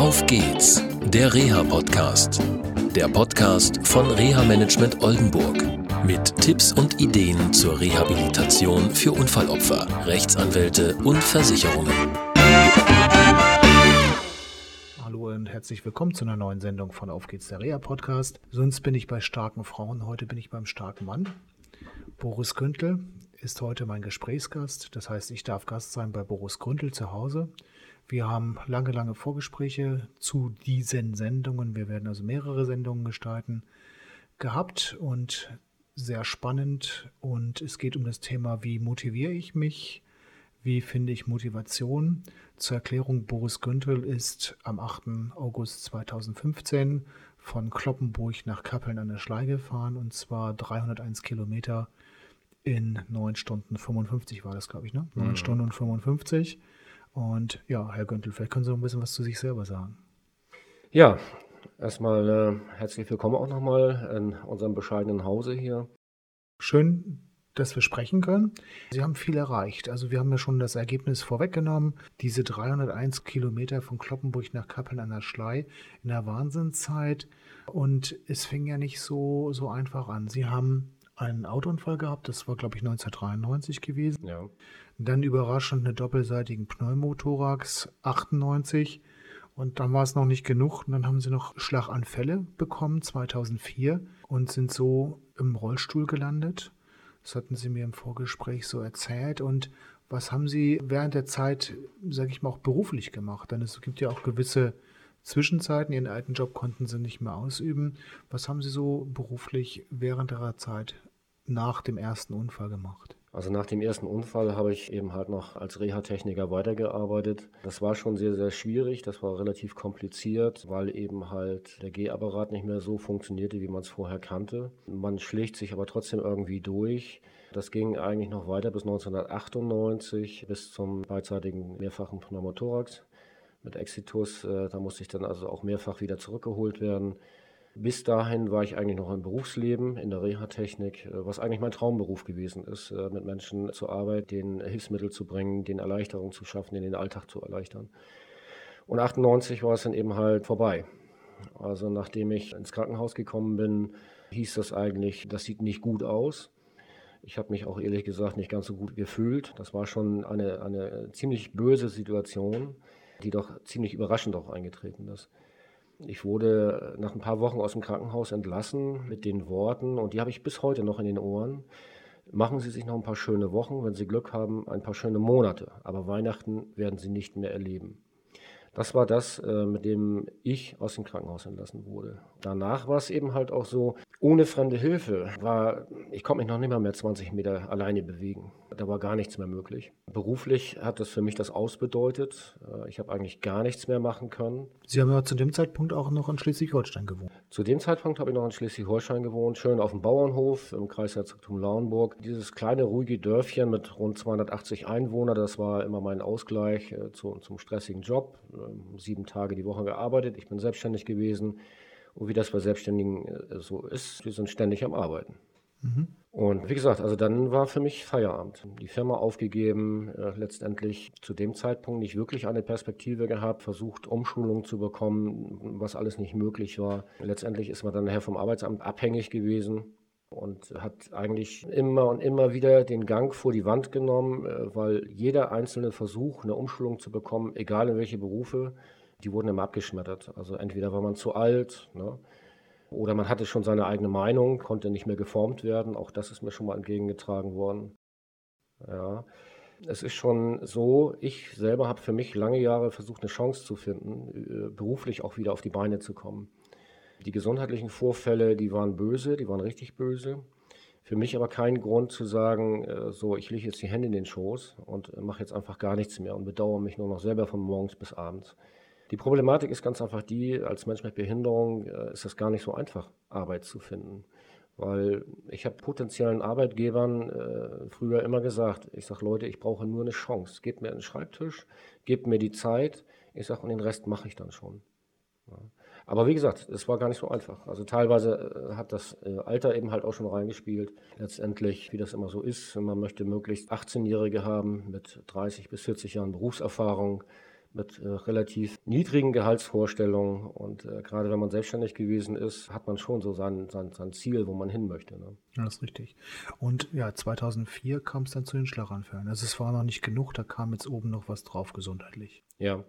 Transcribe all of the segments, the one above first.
Auf geht's, der Reha-Podcast. Der Podcast von Reha Management Oldenburg. Mit Tipps und Ideen zur Rehabilitation für Unfallopfer, Rechtsanwälte und Versicherungen. Hallo und herzlich willkommen zu einer neuen Sendung von Auf geht's, der Reha-Podcast. Sonst bin ich bei starken Frauen, heute bin ich beim starken Mann. Boris Güntel ist heute mein Gesprächsgast. Das heißt, ich darf Gast sein bei Boris Gründel zu Hause. Wir haben lange, lange Vorgespräche zu diesen Sendungen. Wir werden also mehrere Sendungen gestalten gehabt und sehr spannend. Und es geht um das Thema, wie motiviere ich mich? Wie finde ich Motivation? Zur Erklärung, Boris Güntel ist am 8. August 2015 von Kloppenburg nach Kappeln an der Schlei gefahren und zwar 301 Kilometer in 9 Stunden 55 war das, glaube ich, ne? 9 mhm. Stunden 55. Und ja, Herr Göntel, vielleicht können Sie noch ein bisschen was zu sich selber sagen. Ja, erstmal äh, herzlich willkommen auch nochmal in unserem bescheidenen Hause hier. Schön, dass wir sprechen können. Sie haben viel erreicht. Also wir haben ja schon das Ergebnis vorweggenommen. Diese 301 Kilometer von Kloppenburg nach Kappeln an der Schlei in der Wahnsinnszeit. Und es fing ja nicht so, so einfach an. Sie haben einen Autounfall gehabt, das war glaube ich 1993 gewesen. Ja. Dann überraschend eine doppelseitigen Pneumothorax 98 und dann war es noch nicht genug. Und dann haben sie noch Schlaganfälle bekommen 2004 und sind so im Rollstuhl gelandet. Das hatten sie mir im Vorgespräch so erzählt. Und was haben sie während der Zeit, sage ich mal, auch beruflich gemacht? Denn es gibt ja auch gewisse Zwischenzeiten. Ihren alten Job konnten sie nicht mehr ausüben. Was haben Sie so beruflich während Ihrer Zeit nach dem ersten Unfall gemacht? Also nach dem ersten Unfall habe ich eben halt noch als Reha-Techniker weitergearbeitet. Das war schon sehr, sehr schwierig. Das war relativ kompliziert, weil eben halt der Gehapparat nicht mehr so funktionierte, wie man es vorher kannte. Man schlägt sich aber trotzdem irgendwie durch. Das ging eigentlich noch weiter bis 1998, bis zum beidseitigen mehrfachen Pneumothorax mit Exitus. Äh, da musste ich dann also auch mehrfach wieder zurückgeholt werden. Bis dahin war ich eigentlich noch im Berufsleben, in der Reha-Technik, äh, was eigentlich mein Traumberuf gewesen ist, äh, mit Menschen zur Arbeit, denen Hilfsmittel zu bringen, denen Erleichterung zu schaffen, denen den Alltag zu erleichtern. Und 98 war es dann eben halt vorbei. Also nachdem ich ins Krankenhaus gekommen bin, hieß das eigentlich, das sieht nicht gut aus. Ich habe mich auch ehrlich gesagt nicht ganz so gut gefühlt. Das war schon eine, eine ziemlich böse Situation, die doch ziemlich überraschend auch eingetreten ist. Ich wurde nach ein paar Wochen aus dem Krankenhaus entlassen mit den Worten, und die habe ich bis heute noch in den Ohren. Machen Sie sich noch ein paar schöne Wochen, wenn Sie Glück haben, ein paar schöne Monate. Aber Weihnachten werden Sie nicht mehr erleben. Das war das, äh, mit dem ich aus dem Krankenhaus entlassen wurde. Danach war es eben halt auch so, ohne fremde Hilfe war, ich konnte mich noch nicht mal mehr 20 Meter alleine bewegen. Da war gar nichts mehr möglich. Beruflich hat das für mich das ausbedeutet. Äh, ich habe eigentlich gar nichts mehr machen können. Sie haben ja zu dem Zeitpunkt auch noch in Schleswig-Holstein gewohnt. Zu dem Zeitpunkt habe ich noch in Schleswig-Holstein gewohnt, schön auf dem Bauernhof im Kreisherzogtum Lauenburg. Dieses kleine, ruhige Dörfchen mit rund 280 Einwohnern, das war immer mein Ausgleich äh, zu, zum stressigen Job. Ähm, sieben Tage die Woche gearbeitet. Ich bin selbstständig gewesen. Und wie das bei Selbstständigen äh, so ist, wir sind ständig am Arbeiten. Mhm. Und wie gesagt, also dann war für mich Feierabend. Die Firma aufgegeben, äh, letztendlich zu dem Zeitpunkt nicht wirklich eine Perspektive gehabt, versucht Umschulung zu bekommen, was alles nicht möglich war. Letztendlich ist man dann nachher vom Arbeitsamt abhängig gewesen und hat eigentlich immer und immer wieder den Gang vor die Wand genommen, äh, weil jeder einzelne Versuch, eine Umschulung zu bekommen, egal in welche Berufe, die wurden immer abgeschmettert. Also entweder war man zu alt, ne? Oder man hatte schon seine eigene Meinung, konnte nicht mehr geformt werden. Auch das ist mir schon mal entgegengetragen worden. Ja. Es ist schon so, ich selber habe für mich lange Jahre versucht, eine Chance zu finden, äh, beruflich auch wieder auf die Beine zu kommen. Die gesundheitlichen Vorfälle, die waren böse, die waren richtig böse. Für mich aber kein Grund zu sagen, äh, so, ich lege jetzt die Hände in den Schoß und mache jetzt einfach gar nichts mehr und bedauere mich nur noch selber von morgens bis abends. Die Problematik ist ganz einfach die, als Mensch mit Behinderung äh, ist es gar nicht so einfach, Arbeit zu finden. Weil ich habe potenziellen Arbeitgebern äh, früher immer gesagt, ich sage, Leute, ich brauche nur eine Chance. Gebt mir einen Schreibtisch, gebt mir die Zeit. Ich sage, und den Rest mache ich dann schon. Ja. Aber wie gesagt, es war gar nicht so einfach. Also teilweise äh, hat das äh, Alter eben halt auch schon reingespielt. Letztendlich, wie das immer so ist, man möchte möglichst 18-Jährige haben mit 30 bis 40 Jahren Berufserfahrung mit äh, relativ niedrigen Gehaltsvorstellungen. Und äh, gerade wenn man selbstständig gewesen ist, hat man schon so sein, sein, sein Ziel, wo man hin möchte. Ne? Ja, das ist richtig. Und ja, 2004 kam es dann zu den Schlaganfällen. Also es war noch nicht genug, da kam jetzt oben noch was drauf gesundheitlich. Ja,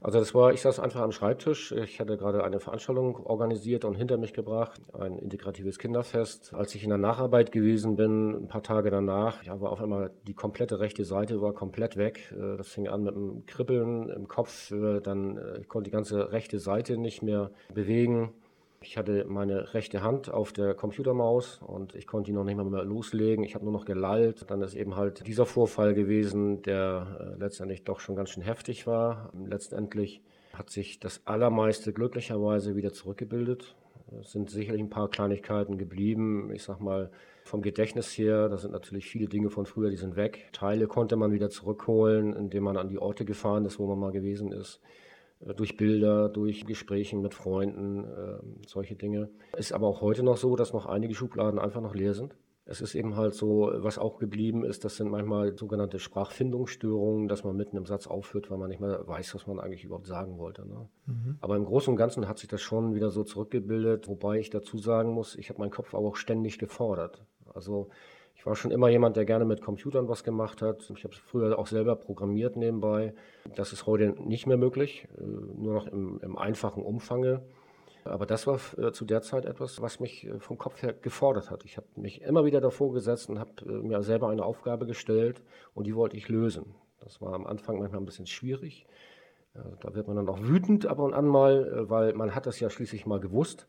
also das war, ich saß einfach am Schreibtisch. Ich hatte gerade eine Veranstaltung organisiert und hinter mich gebracht, ein integratives Kinderfest. Als ich in der Nacharbeit gewesen bin, ein paar Tage danach, ja, war auf einmal die komplette rechte Seite war komplett weg. Äh, das fing an mit einem Kribbeln im Kopf, äh, dann äh, ich konnte die ganze rechte Seite nicht mehr bewegen. Ich hatte meine rechte Hand auf der Computermaus und ich konnte die noch nicht mal mehr loslegen. Ich habe nur noch gelallt. Dann ist eben halt dieser Vorfall gewesen, der äh, letztendlich doch schon ganz schön heftig war. Letztendlich hat sich das Allermeiste glücklicherweise wieder zurückgebildet. Es sind sicherlich ein paar Kleinigkeiten geblieben. Ich sag mal, vom Gedächtnis her, da sind natürlich viele Dinge von früher, die sind weg. Teile konnte man wieder zurückholen, indem man an die Orte gefahren ist, wo man mal gewesen ist. Äh, durch Bilder, durch Gespräche mit Freunden, äh, solche Dinge. Ist aber auch heute noch so, dass noch einige Schubladen einfach noch leer sind. Es ist eben halt so, was auch geblieben ist, das sind manchmal sogenannte Sprachfindungsstörungen, dass man mitten im Satz aufhört, weil man nicht mehr weiß, was man eigentlich überhaupt sagen wollte. Ne? Mhm. Aber im Großen und Ganzen hat sich das schon wieder so zurückgebildet, wobei ich dazu sagen muss, ich habe meinen Kopf aber auch ständig gefordert. Also ich war schon immer jemand, der gerne mit Computern was gemacht hat. Ich habe früher auch selber programmiert nebenbei. Das ist heute nicht mehr möglich, äh, nur noch im, im einfachen Umfange. Aber das war äh, zu der Zeit etwas, was mich äh, vom Kopf her gefordert hat. Ich habe mich immer wieder davor gesetzt und habe mir selber eine Aufgabe gestellt und die wollte ich lösen. Das war am Anfang manchmal ein bisschen schwierig. Da wird man dann auch wütend ab und an mal, weil man hat das ja schließlich mal gewusst.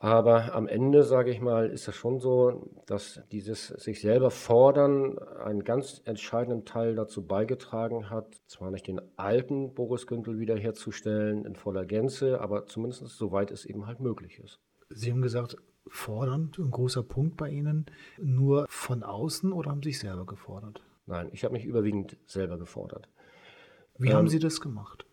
Aber am Ende, sage ich mal, ist es schon so, dass dieses sich selber fordern einen ganz entscheidenden Teil dazu beigetragen hat, zwar nicht den alten Boris Günther wiederherzustellen in voller Gänze, aber zumindest soweit es eben halt möglich ist. Sie haben gesagt, fordern, ein großer Punkt bei Ihnen, nur von außen oder haben Sie sich selber gefordert? Nein, ich habe mich überwiegend selber gefordert. Wie ähm, haben Sie das gemacht?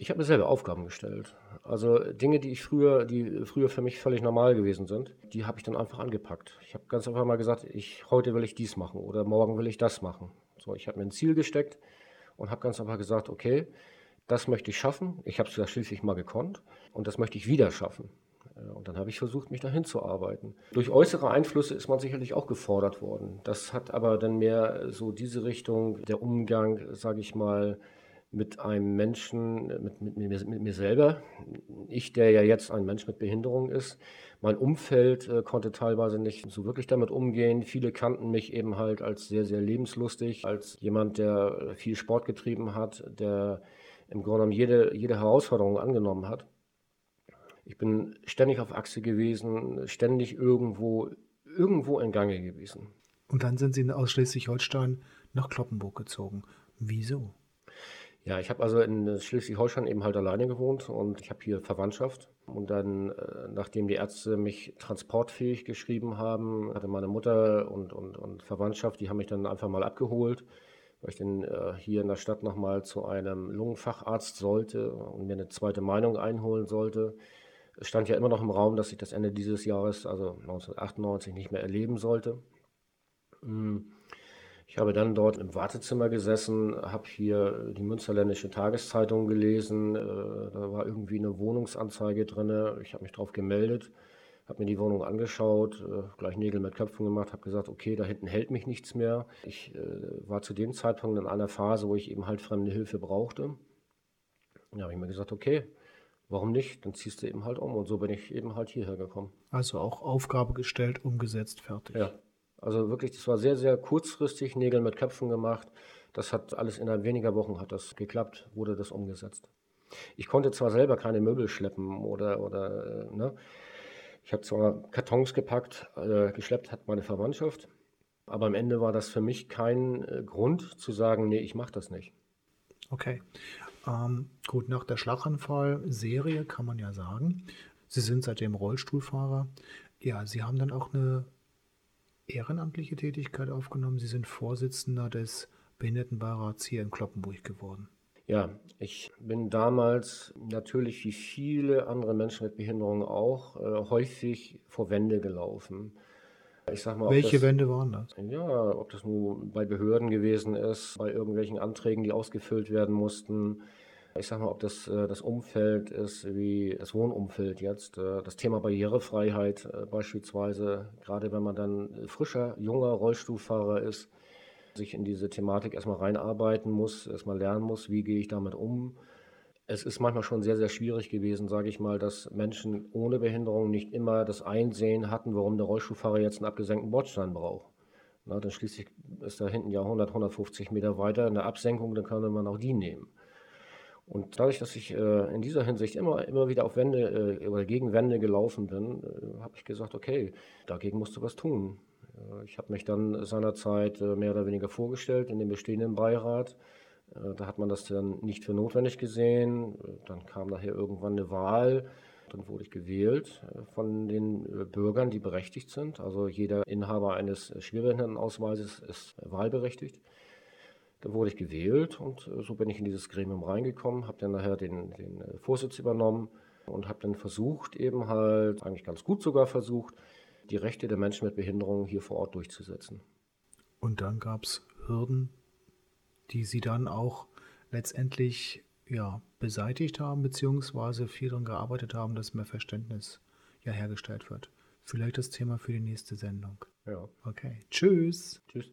Ich habe mir selber Aufgaben gestellt. Also Dinge, die ich früher, die früher für mich völlig normal gewesen sind, die habe ich dann einfach angepackt. Ich habe ganz einfach mal gesagt, ich heute will ich dies machen oder morgen will ich das machen. So, ich habe mir ein Ziel gesteckt und habe ganz einfach gesagt, okay, das möchte ich schaffen. Ich habe es ja schließlich mal gekonnt und das möchte ich wieder schaffen. Äh, und dann habe ich versucht, mich dahin zu arbeiten. Durch äußere Einflüsse ist man sicherlich auch gefordert worden. Das hat aber dann mehr so diese Richtung, der Umgang, sage ich mal, mit einem Menschen, mit, mit, mir, mit, mir, selber. Ich, der ja jetzt ein Mensch mit Behinderung ist. Mein Umfeld äh, konnte teilweise nicht so wirklich damit umgehen. Viele kannten mich eben halt als sehr, sehr lebenslustig, als jemand, der viel Sport getrieben hat, der im Grunde genommen jede, jede Herausforderung angenommen hat. Ich bin ständig auf Achse gewesen, ständig irgendwo, irgendwo in Gange gewesen. Und dann sind Sie aus Schleswig-Holstein nach Kloppenburg gezogen. Wieso? Ja, ich habe also in Schleswig-Holstein eben halt alleine gewohnt und ich habe hier Verwandtschaft. Und dann, äh, nachdem die Ärzte mich transportfähig geschrieben haben, hatte meine Mutter und, und, und Verwandtschaft, die haben mich dann einfach mal abgeholt, weil ich dann äh, hier in der Stadt nochmal zu einem Lungenfacharzt sollte und mir eine zweite Meinung einholen sollte. Es stand ja immer noch im Raum, dass ich das Ende dieses Jahres, also 1998, nicht mehr erleben sollte. Mhm. Ich habe dann dort im Wartezimmer gesessen, habe hier die Münsterländische Tageszeitung gelesen. Äh, da war irgendwie eine Wohnungsanzeige drin. Ich habe mich darauf gemeldet, habe mir die Wohnung angeschaut, äh, gleich Nägel mit Köpfen gemacht, habe gesagt, okay, da hinten hält mich nichts mehr. Ich äh, war zu dem Zeitpunkt in einer Phase, wo ich eben halt fremde Hilfe brauchte. Da habe ich mir gesagt, okay, warum nicht? Dann ziehst du eben halt um. Und so bin ich eben halt hierher gekommen. Also auch Aufgabe gestellt, umgesetzt, fertig. Ja. Also wirklich, das war sehr, sehr kurzfristig, Nägel mit Köpfen gemacht. Das hat alles innerhalb weniger Wochen hat das geklappt, wurde das umgesetzt. Ich konnte zwar selber keine Möbel schleppen oder, oder äh, ne? ich habe zwar Kartons gepackt, äh, geschleppt hat meine Verwandtschaft, aber am Ende war das für mich kein äh, Grund zu sagen, nee, ich mache das nicht. Okay. Ähm, gut, nach der Schlaganfall-Serie kann man ja sagen, Sie sind seitdem Rollstuhlfahrer. Ja, Sie haben dann auch eine ehrenamtliche Tätigkeit aufgenommen. Sie sind Vorsitzender des Behindertenbeirats hier in Kloppenburg geworden. Ja, ich bin damals natürlich wie viele andere Menschen mit Behinderung auch äh, häufig vor Wände gelaufen. Ich sag mal, Welche das, Wände waren das? Ja, ob das nun bei Behörden gewesen ist, bei irgendwelchen Anträgen, die ausgefüllt werden mussten. Ich sag mal, ob das äh, das Umfeld ist, wie das Wohnumfeld jetzt, äh, das Thema Barrierefreiheit äh, beispielsweise, gerade wenn man dann frischer, junger Rollstuhlfahrer ist, sich in diese Thematik erstmal reinarbeiten muss, erstmal lernen muss, wie gehe ich damit um. Es ist manchmal schon sehr, sehr schwierig gewesen, sage ich mal, dass Menschen ohne Behinderung nicht immer das Einsehen hatten, warum der Rollstuhlfahrer jetzt einen abgesenkten Bordstein braucht. Na, dann schließlich ist da hinten ja 100, 150 Meter weiter in der Absenkung, dann kann man auch die nehmen. Und dadurch, dass ich äh, in dieser Hinsicht immer, immer wieder auf Wände äh, oder gegen Wände gelaufen bin, äh, habe ich gesagt, okay, dagegen musst du was tun. Äh, ich habe mich dann seinerzeit äh, mehr oder weniger vorgestellt in dem bestehenden Beirat äh, da hat man das dann nicht für notwendig gesehen. Dann kam nachher irgendwann eine Wahl. Dann wurde ich gewählt äh, von den Bürgern, die berechtigt sind. Also jeder Inhaber eines Schwerbehindertenausweises ist wahlberechtigt. Da wurde ich gewählt und so bin ich in dieses Gremium reingekommen, habe dann nachher den, den Vorsitz übernommen und habe dann versucht, eben halt, eigentlich ganz gut sogar versucht, die Rechte der Menschen mit Behinderung hier vor Ort durchzusetzen. Und dann gab es Hürden, die sie dann auch letztendlich ja, beseitigt haben, beziehungsweise viel daran gearbeitet haben, dass mehr Verständnis ja hergestellt wird. Vielleicht das Thema für die nächste Sendung. Ja. Okay. Tschüss. Tschüss.